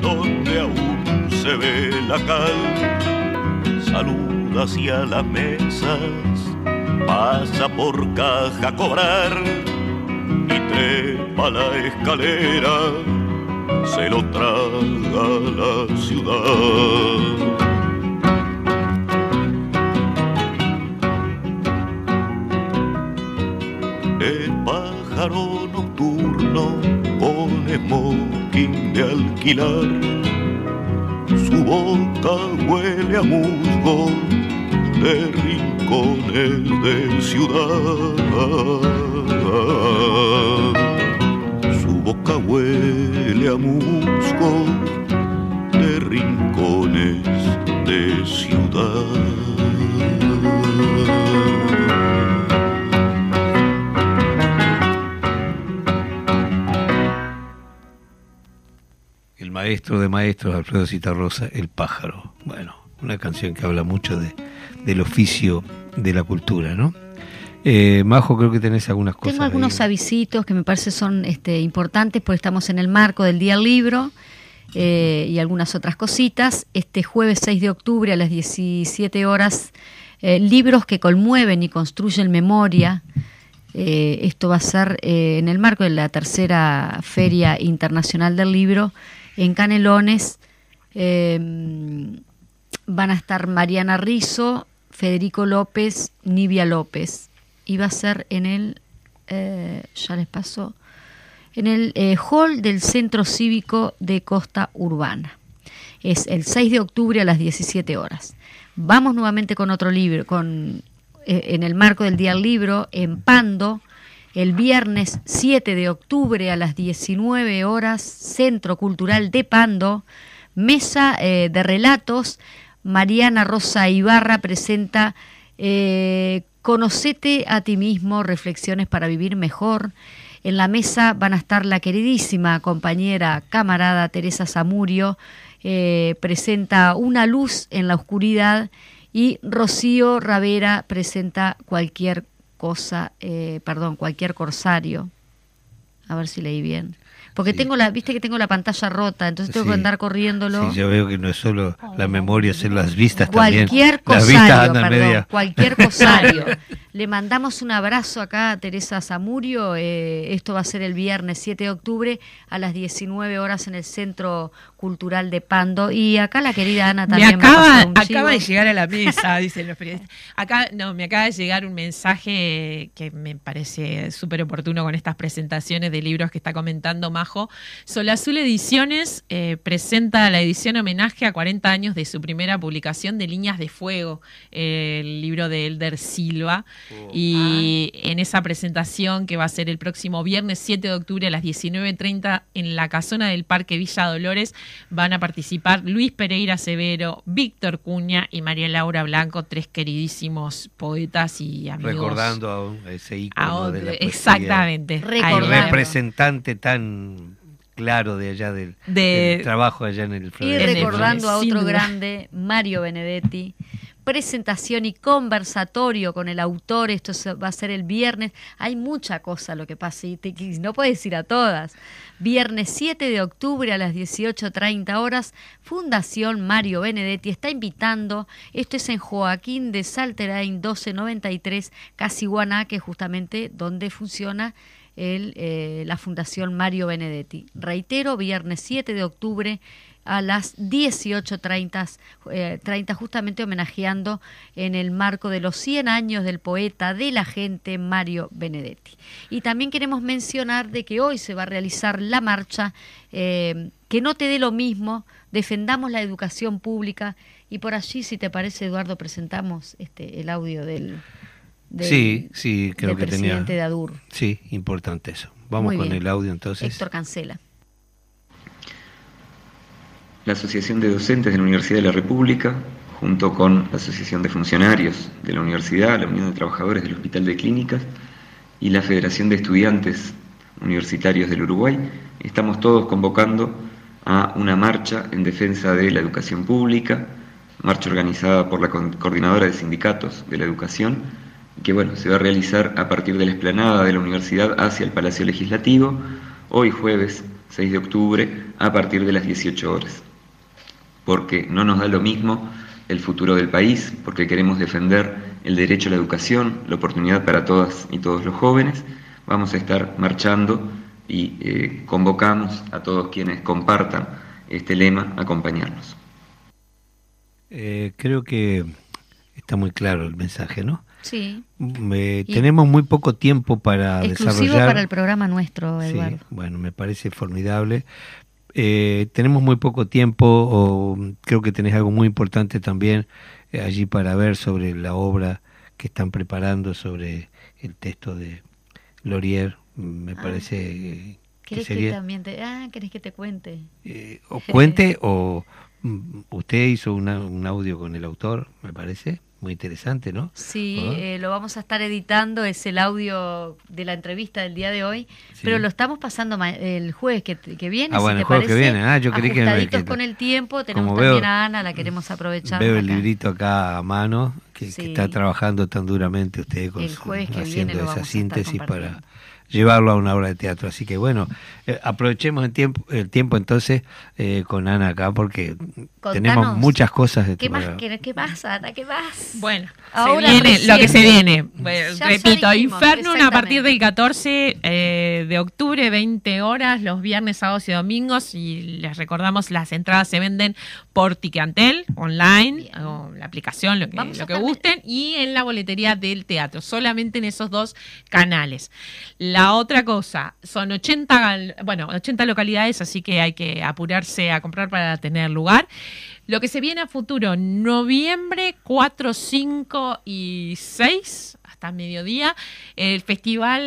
F: donde aún se ve la cal. Saluda hacia las mesas, pasa por caja a cobrar y trepa la escalera, se lo traga la ciudad Su boca huele a musgo de rincones de ciudad. Su boca huele a musgo de rincones de ciudad.
A: Maestro de maestros, Alfredo Citarrosa, El pájaro. Bueno, una canción que habla mucho de, del oficio de la cultura, ¿no? Eh, Majo, creo que tenés algunas cosas.
B: Tengo algunos avisitos que me parece son este, importantes, porque estamos en el marco del Día del Libro eh, y algunas otras cositas. Este jueves 6 de octubre a las 17 horas, eh, libros que conmueven y construyen memoria. esto va a ser en el marco de la tercera Feria Internacional del Libro en Canelones em, van a estar Mariana Rizo, Federico López, Nivia López. Y va a ser en el, eh, ya les pasó, en el eh, hall del Centro Cívico de Costa Urbana. Es el 6 de octubre a las 17 horas. Vamos nuevamente con otro libro, con, eh, en el marco del Día del Libro, en Pando, el viernes 7 de octubre a las 19 horas, Centro Cultural de Pando, mesa eh, de relatos. Mariana Rosa Ibarra presenta eh, Conocete a ti mismo, reflexiones para vivir mejor. En la mesa van a estar la queridísima compañera, camarada Teresa Zamurio, eh, presenta Una luz en la oscuridad y Rocío Ravera presenta cualquier cosa, eh, perdón, cualquier corsario. A ver si leí bien. Porque tengo la, viste que tengo la pantalla rota, entonces tengo que andar corriéndolo.
A: Sí, yo veo que no es solo la memoria, son las vistas
B: cualquier
A: también.
B: Cosario, perdón, cualquier cosario. Le mandamos un abrazo acá a Teresa Zamurio. Eh, esto va a ser el viernes 7 de octubre a las 19 horas en el Centro Cultural de Pando. Y acá la querida Ana también.
C: Me acaba, acaba de llegar a la mesa, dicen los periodistas. Acá, no, me acaba de llegar un mensaje que me parece súper oportuno con estas presentaciones de libros que está comentando Majo. Sol Azul Ediciones eh, presenta la edición homenaje a 40 años de su primera publicación de Líneas de Fuego, el libro de Elder Silva. Oh. Y en esa presentación que va a ser el próximo viernes 7 de octubre a las 19.30 en la casona del Parque Villa Dolores van a participar Luis Pereira Severo, Víctor Cuña y María Laura Blanco, tres queridísimos poetas y amigos.
A: Recordando a ese ícono de la
C: Exactamente.
A: El representante tan claro de allá del, trabajo allá en el
B: Y recordando a otro grande, Mario Benedetti, presentación y conversatorio con el autor, esto va a ser el viernes, hay mucha cosa lo que pasa y, no puedes ir a todas. Viernes 7 de octubre a las 18.30 horas, Fundación Mario Benedetti está invitando, esto es en Joaquín de Salterain 1293, Casiguaná, que es justamente donde funciona eh, la Fundación Mario Benedetti. Reitero, viernes 7 de octubre a las 18.30, eh, 30, justamente homenajeando en el marco de los 100 años del poeta de la gente Mario Benedetti. Y también queremos mencionar de que hoy se va a realizar la marcha eh, Que no te dé lo mismo, defendamos la educación pública y por allí, si te parece, Eduardo, presentamos este, el audio del...
A: sí, sí, creo que
B: presidente de ADUR.
A: Sí, importante eso. Vamos con el audio entonces.
B: Héctor Cancela
G: la Asociación de Docentes de la Universidad de la República, junto con la Asociación de Funcionarios de la Universidad, la Unión de Trabajadores del Hospital de Clínicas y la Federación de Estudiantes Universitarios del Uruguay, estamos todos convocando a una marcha en defensa de la educación pública, marcha organizada por la Coordinadora de Sindicatos de la Educación, que bueno, se va a realizar a partir de la explanada de la universidad hacia el Palacio Legislativo, hoy jueves 6 de octubre, a partir de las 18 horas porque no nos da lo mismo el futuro del país, porque queremos defender el derecho a la educación, la oportunidad para todas y todos los jóvenes, vamos a estar marchando y eh, convocamos a todos quienes compartan este lema a acompañarnos.
A: Eh, creo que está muy claro el mensaje, ¿no?
B: Sí.
A: tenemos muy poco tiempo para
B: Exclusivo
A: desarrollar.
B: para el programa nuestro, Eduardo.
A: Sí, bueno, me parece formidable. Eh, tenemos muy poco tiempo, o creo que tenés algo muy importante también eh, allí para ver sobre la obra que están preparando sobre el texto de Laurier. Me
B: Ah.
A: parece eh, que
B: ¿Querés que,
A: sería...
B: también te... Ah, ¿querés que te cuente?
A: eh, o cuente o mm, usted hizo una- un audio con el autor, me parece, muy interesante, ¿no?
B: Sí, eh, lo vamos a estar editando, es el audio de la entrevista del día de hoy,
A: Sí.
B: pero lo estamos pasando el jueves que, que viene.
A: Ah,
B: si
A: bueno,
B: te
A: el jueves que viene. Ah, yo creí que- que-
B: con el tiempo, tenemos
A: como
B: también
A: veo-
B: a Ana, la queremos aprovechar.
A: Veo el
B: acá.
A: librito acá a mano, que, que
B: Sí.
A: está trabajando tan duramente usted con
B: El
A: su-
B: jueves que viene
A: haciendo
B: lo
A: esa síntesis para llevarlo a una obra de teatro. Así que bueno, eh, aprovechemos el tiempo, el tiempo entonces eh, con Ana acá porque tenemos muchas cosas de
B: ¿Qué más? ¿Qué, qué más, Ana? ¿Qué más?
C: Bueno,
B: Ahora
C: se viene
B: recién.
C: lo que se viene. Bueno, repito,
B: dijimos,
C: Infernum a partir del 14 eh, de octubre, 20 horas, los viernes, sábados y domingos. Y les recordamos, las entradas se venden por Ticantel, online,
B: Bien.
C: o la aplicación, lo que,
B: Vamos a
C: lo que
B: estar-
C: gusten, y en la boletería del teatro, solamente en esos dos canales. La otra cosa, son 80, gal- bueno, 80 localidades, así que hay que apurarse a comprar para tener lugar. Lo que se viene a futuro, noviembre 4, 5 y 6, mediodía, el Festival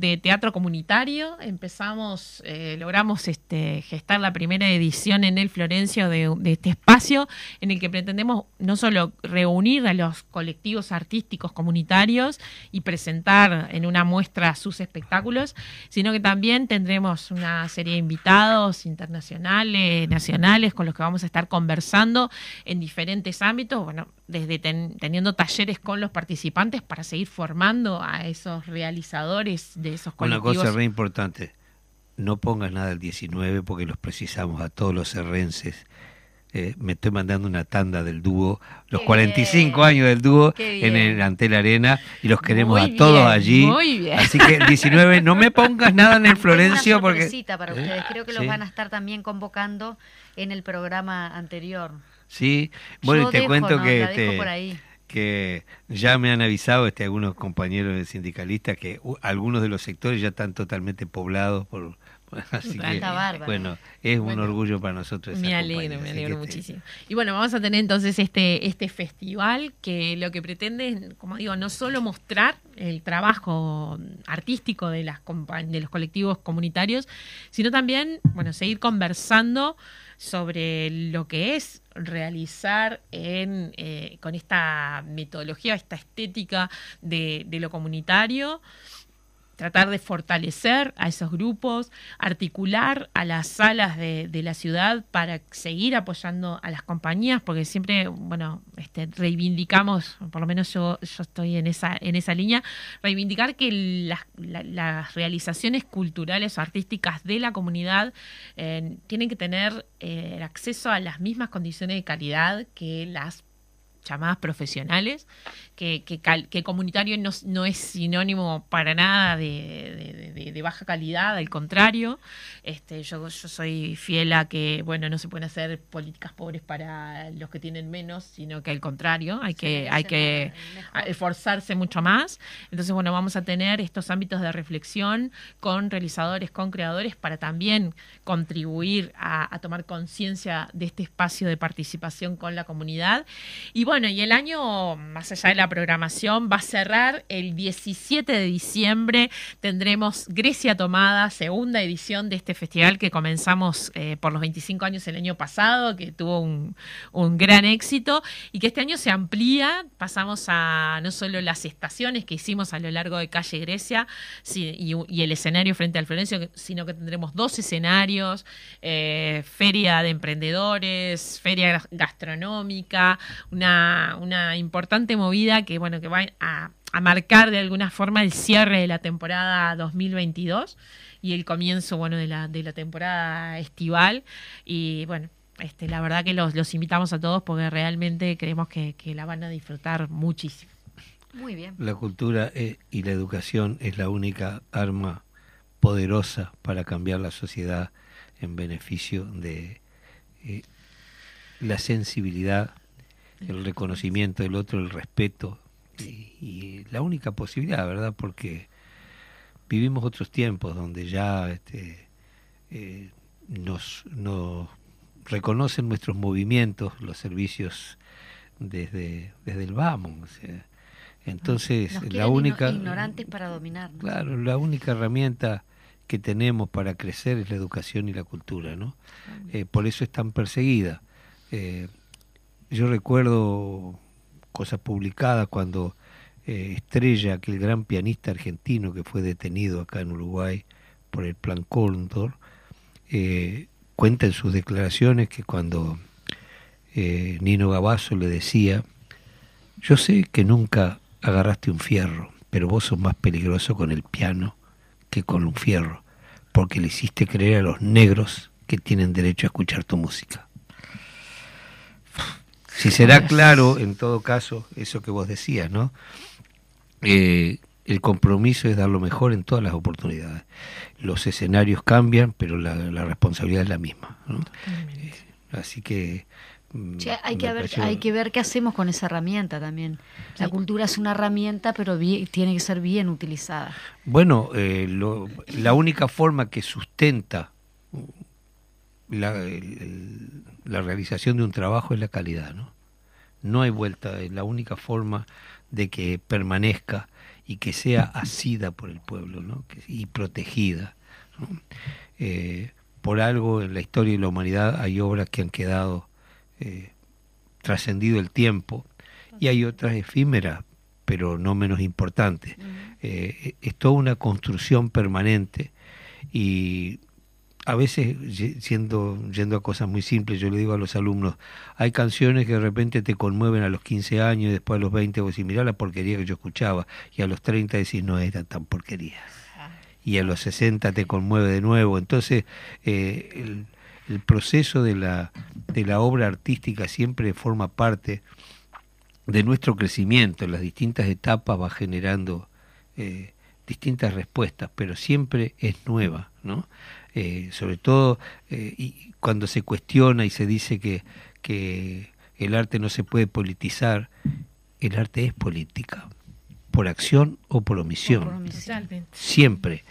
C: de Teatro Comunitario. Empezamos, eh, logramos este, gestar la primera edición en el Florencio de, este espacio, en el que pretendemos no solo reunir a los colectivos artísticos comunitarios y presentar en una muestra sus espectáculos, sino que también tendremos una serie de invitados internacionales, nacionales, con los que vamos a estar conversando en diferentes ámbitos, bueno, desde ten- teniendo talleres con los participantes para seguir formando a esos realizadores de esos
A: Una
C: colectivos.
A: cosa re importante, no pongas nada el 19 porque los precisamos a todos los serrenses. Eh, me estoy mandando una tanda del dúo, los
B: Qué
A: 45
B: bien.
A: años del dúo en el Antel Arena y los queremos
C: Muy
A: a todos
C: bien,
A: allí.
C: muy bien.
A: Así que el 19 no me pongas nada en el Florencio
B: una
A: porque
B: para
A: ¿Eh?
B: ustedes. Creo que los
A: Sí.
B: van a estar también convocando en el programa anterior.
A: Sí, bueno,
B: Yo
A: y te
B: dejo,
A: cuento
B: ¿no?
A: que
B: La dejo
A: este,
B: por ahí.
A: Que ya me han avisado este algunos compañeros sindicalistas que algunos de los sectores ya están totalmente poblados por así que bueno, es un orgullo para nosotros.
C: Me alegro, me alegro
A: este,
C: muchísimo. Y bueno, vamos a tener entonces este, este festival que lo que pretende es, como digo, no solo mostrar el trabajo artístico de, las de los colectivos comunitarios, sino también, bueno, seguir conversando sobre lo que es realizar en, eh, con esta metodología, esta estética de, de lo comunitario tratar de fortalecer a esos grupos, articular a las salas de, la ciudad para seguir apoyando a las compañías, porque siempre, bueno, este, reivindicamos, por lo menos yo, yo estoy en esa, en esa línea, reivindicar que las, la- las realizaciones culturales o artísticas de la comunidad eh, tienen que tener eh, el acceso a las mismas condiciones de calidad que las llamadas profesionales, que, que, cal- que comunitario no, no es sinónimo para nada de, de- de- de baja calidad, al contrario. Este, yo, yo soy fiel a que, bueno, no se pueden hacer políticas pobres para los que tienen menos, sino que al contrario, hay que, hay que esforzarse mucho más. Entonces, bueno, vamos a tener estos ámbitos de reflexión con realizadores, con creadores, para también contribuir a, a tomar conciencia de este espacio de participación con la comunidad. Y bueno, y el año, más allá de la programación, va a cerrar el 17 de diciembre. Tendremos Grecia Tomada, segunda edición de este festival que comenzamos eh, por los 25 años el año pasado, que tuvo un, gran éxito y que este año se amplía. Pasamos a no solo las estaciones que hicimos a lo largo de calle Grecia y el escenario frente al Florencio, sino que tendremos dos escenarios, eh, feria de emprendedores, feria gastronómica, una, una importante movida que, bueno, que va a, a marcar de alguna forma el cierre de la temporada 2022 y el comienzo, bueno, de la, de la temporada estival. Y bueno, este, la verdad que los, los invitamos a todos porque realmente creemos que, que la van a disfrutar muchísimo.
B: Muy bien.
A: La cultura eh, y la educación es la única arma poderosa para cambiar la sociedad en beneficio de eh, la sensibilidad, el reconocimiento del otro, el respeto y, y la única posibilidad, ¿verdad? Porque vivimos otros tiempos donde ya este, eh, nos, nos reconocen nuestros movimientos, los servicios desde, desde el vamos. O sea, entonces,
B: Nos
A: la única.
B: ignorantes para dominarnos.
A: Claro, la única herramienta que tenemos para crecer es la educación y la cultura, ¿no? Eh, por eso es tan perseguida. Eh, yo recuerdo cosas publicadas cuando eh, Estrella, aquel gran pianista argentino que fue detenido acá en Uruguay por el Plan Cóndor, eh, cuenta en sus declaraciones que cuando eh, Nino Gavazo le decía, yo sé que nunca agarraste un fierro, pero vos sos más peligroso con el piano que con un fierro, porque le hiciste creer a los negros que tienen derecho a escuchar tu música. Si será claro, en todo caso, eso que vos decías, ¿no? Eh, el compromiso es dar lo mejor en todas las oportunidades. Los escenarios cambian, pero la, la responsabilidad es la misma. ¿no? Eh, así que... mm,
B: Sí, hay, que ver,
A: pareció-
B: hay que ver qué hacemos con esa herramienta también. La cultura es una herramienta, pero bien- tiene que ser bien utilizada.
A: Bueno, eh, lo- la única forma que sustenta la, el- la realización de un trabajo es la calidad, ¿no? No hay vuelta, es la única forma de que permanezca y que sea asida por el pueblo, ¿no? Y protegida. ¿no? Eh, por algo en la historia de la humanidad hay obras que han quedado eh, trascendido el tiempo y hay otras efímeras, pero no menos importantes. Eh, es toda una construcción permanente y a veces siendo, yendo a cosas muy simples, yo le digo a los alumnos, hay canciones que de repente te conmueven a los 15 años y después a los 20 vos decís, mirá la porquería que yo escuchaba y a los 30 decís, no era tan porquería. Y a los 60 te conmueve de nuevo. Entonces, eh, el, el proceso de la, de la obra artística siempre forma parte de nuestro crecimiento. En las distintas etapas va generando eh, distintas respuestas, pero siempre es nueva, ¿no? Eh, sobre todo eh, y cuando se cuestiona y se dice que, que el arte no se puede politizar, el arte es política, por acción o por omisión,
B: Por omisión.
A: Siempre,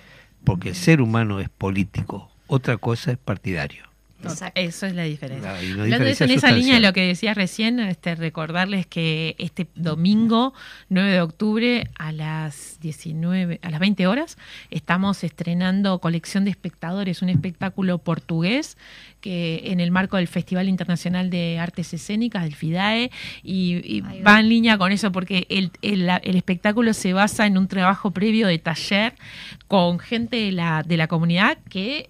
A: porque el ser humano es político, otra cosa es partidario.
B: Exacto.
C: Eso es la diferencia. Hablando de eso, en esa línea de lo que decías recién, este, recordarles que este domingo 9 de octubre a las 19, a las 20 horas, estamos estrenando Colección de Espectadores, un espectáculo portugués que en el marco del Festival Internacional de Artes Escénicas, del FIDAE, y,
B: va.
C: va en línea con eso porque el, el- espectáculo se basa en un trabajo previo de taller con gente de la, de la comunidad que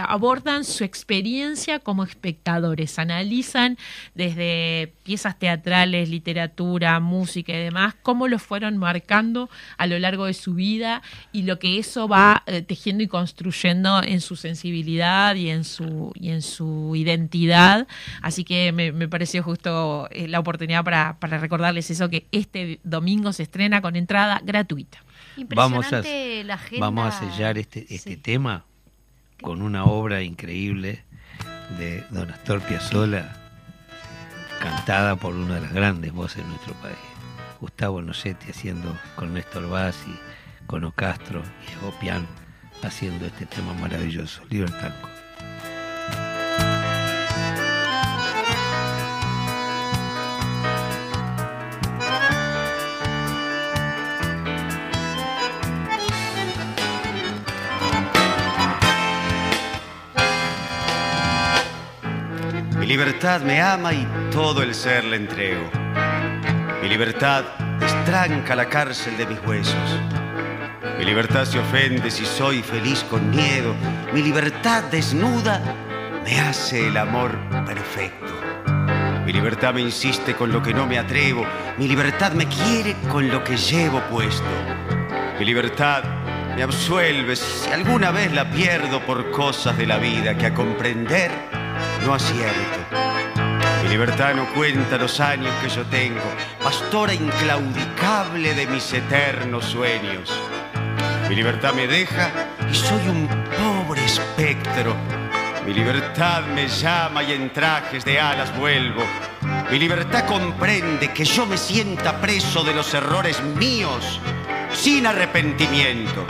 C: abordan su experiencia como espectadores, analizan desde piezas teatrales, literatura, música y demás, cómo lo fueron marcando a lo largo de su vida y lo que eso va eh, tejiendo y construyendo en su sensibilidad y en su, y en su identidad. Así que me, me pareció justo eh, la oportunidad para, para recordarles eso, que este domingo se estrena con entrada gratuita.
A: Vamos a,
B: Impresionante la agenda.
A: vamos a sellar este, este
B: Sí.
A: tema con una obra increíble de Don Astor Piazzolla, cantada por una de las grandes voces de nuestro país. Gustavo Nocetti haciendo con Néstor Bassi, con Ocastro y Ego Pian haciendo este tema maravilloso, Libertad.
H: Mi libertad me ama y todo el ser le entrego. Mi libertad destranca la cárcel de mis huesos. Mi libertad se ofende si soy feliz con miedo. Mi libertad desnuda me hace el amor perfecto. Mi libertad me insiste con lo que no me atrevo. Mi libertad me quiere con lo que llevo puesto. Mi libertad me absuelve si alguna vez la pierdo por cosas de la vida que a comprender no acierto. Mi libertad no cuenta los años que yo tengo, pastora inclaudicable de mis eternos sueños. Mi libertad me deja y soy un pobre espectro. Mi libertad me llama y en trajes de alas vuelvo. Mi libertad comprende que yo me sienta preso de los errores míos sin arrepentimiento.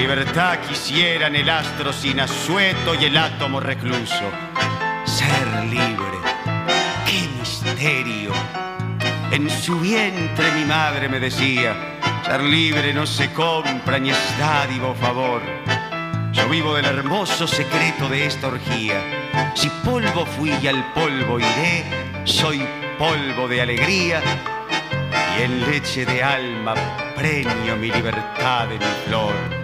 H: Libertad quisiera en el astro sin asueto y el átomo recluso. Ser libre, qué misterio. En su vientre mi madre me decía, ser libre no se compra ni es dádiva favor. Yo vivo del hermoso secreto de esta orgía. Si polvo fui y al polvo iré, soy polvo de alegría y en leche de alma preño mi libertad de mi flor.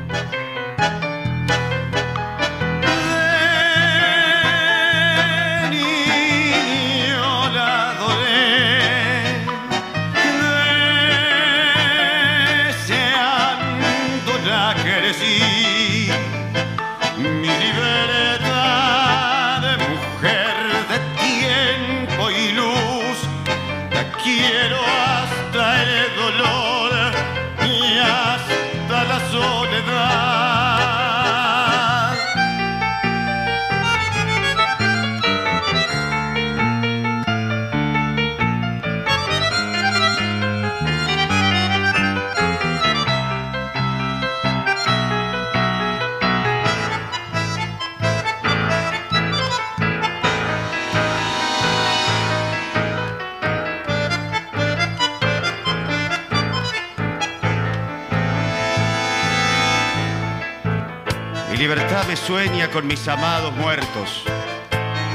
H: Me sueña con mis amados muertos.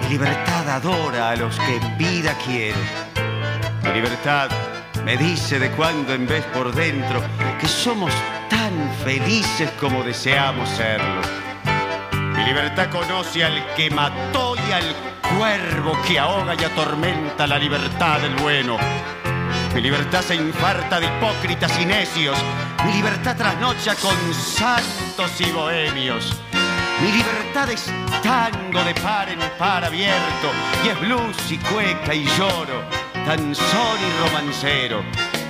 H: Mi libertad adora a los que en vida quiero. Mi libertad me dice de cuando en vez por dentro que somos tan felices como deseamos serlo. Mi libertad conoce al que mató y al cuervo que ahoga y atormenta la libertad del bueno. Mi libertad se infarta de hipócritas y necios. Mi libertad trasnocha con santos y bohemios. Mi libertad es tango de par en par abierto y es blues y cueca y lloro, danzón y romancero.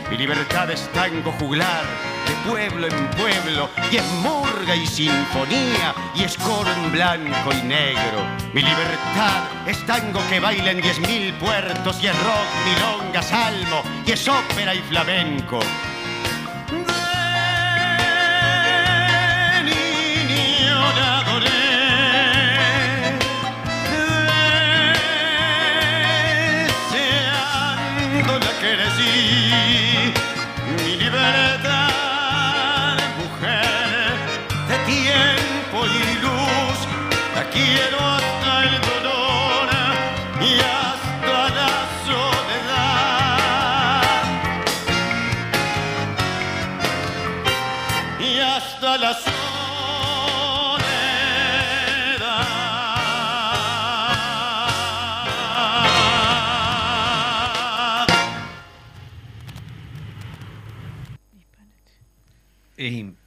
H: Mi libertad es tango juglar de pueblo en pueblo y es murga y sinfonía y es coro en blanco y negro. Mi libertad es tango que baila en diez mil puertos y es rock, milonga, salmo y es ópera y flamenco.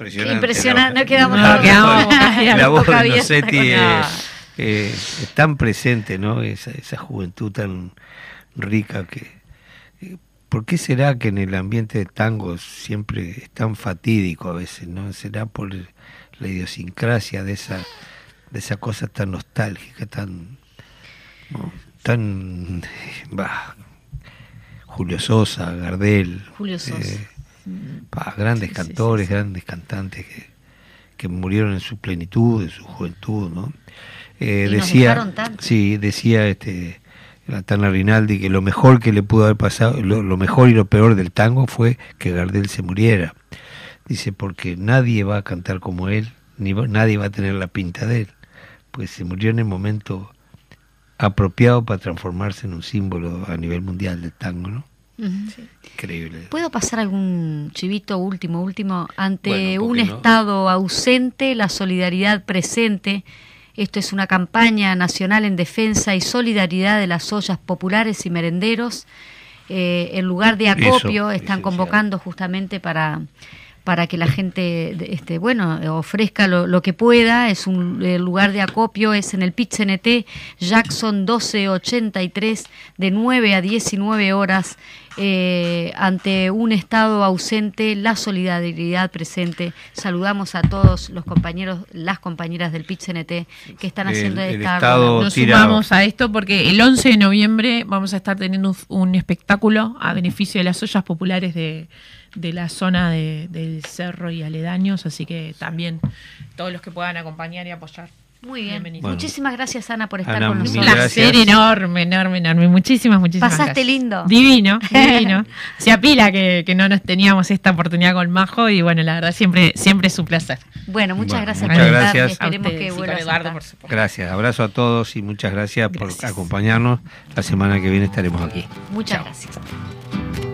A: Impresionante.
B: No quedamos
C: No, quedamos
A: la, voz de Nocetti es, es tan presente, ¿no? Esa, esa juventud tan rica que... eh, ¿Por qué será que en el ambiente de tango siempre es tan fatídico a veces, no? ¿Será por la idiosincrasia de esa, de esa cosa tan nostálgica, tan... ¿no? tan... bah, Julio Sosa, Gardel.
B: Julio Sosa.
A: eh, pa, grandes
B: Sí,
A: cantores,
B: sí, sí.
A: grandes cantantes que, que murieron en su plenitud, en su juventud, ¿no? Eh,
B: Y
A: decía,
B: tanto.
A: sí, decía este la Tana Rinaldi que lo mejor que le pudo haber pasado, lo, lo mejor y lo peor del tango fue que Gardel se muriera. Dice, porque nadie va a cantar como él, ni va- nadie va a tener la pinta de él, pues se murió en el momento apropiado para transformarse en un símbolo a nivel mundial del tango, ¿no? Increíble.
B: ¿Puedo pasar algún chivito último, último? Ante
A: Bueno, ¿por
B: un
A: no?
B: Estado ausente, la solidaridad presente. Esto es una campaña nacional en defensa y solidaridad de las ollas populares y merenderos. Eh, en lugar de
A: Eso,
B: acopio, están
A: licenciado.
B: convocando justamente para para que la gente este bueno ofrezca lo, lo que pueda. Es un el lugar de acopio es en el pit CNT Jackson 1283 de 9 a 19 horas eh, ante un estado ausente la solidaridad presente. Saludamos a todos los compañeros las compañeras del pit que están haciendo
A: el
B: esta
A: Estado
C: Nos sumamos a esto porque el 11 de noviembre vamos a estar teniendo un, un espectáculo a beneficio de las ollas populares de, de la zona de- del cerro y aledaños, así que también todos los que puedan acompañar y apoyar.
B: Muy bien.
A: Bueno.
B: Muchísimas gracias, Ana, por estar
A: Ana,
B: con
C: Un
B: nosotros.
A: gracias.
C: placer enorme, enorme, enorme. Muchísimas, muchísimas
B: Pasaste
C: gracias.
B: lindo.
C: Divino, divino. Se apila que, que no nos teníamos esta oportunidad con Majo y bueno, la verdad siempre, siempre es un placer.
B: Bueno, muchas
A: Bueno,
B: gracias
A: muchas
B: por estar.
A: gracias.
B: Esperemos que vuelvas
C: Eduardo, por supuesto.
A: Gracias, abrazo a todos y muchas gracias,
C: Gracias.
A: por acompañarnos. La semana que viene estaremos aquí.
B: Muchas
A: Chao.
B: gracias.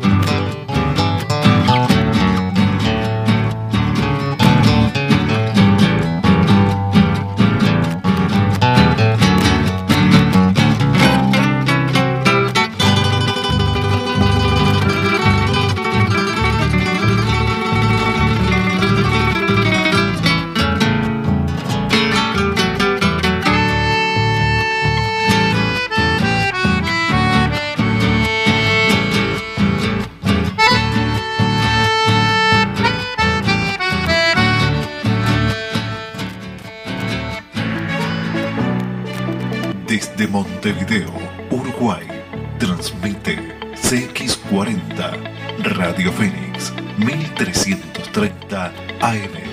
D: Montevideo, Uruguay, transmite CX40 Radio Fénix 1330 AM.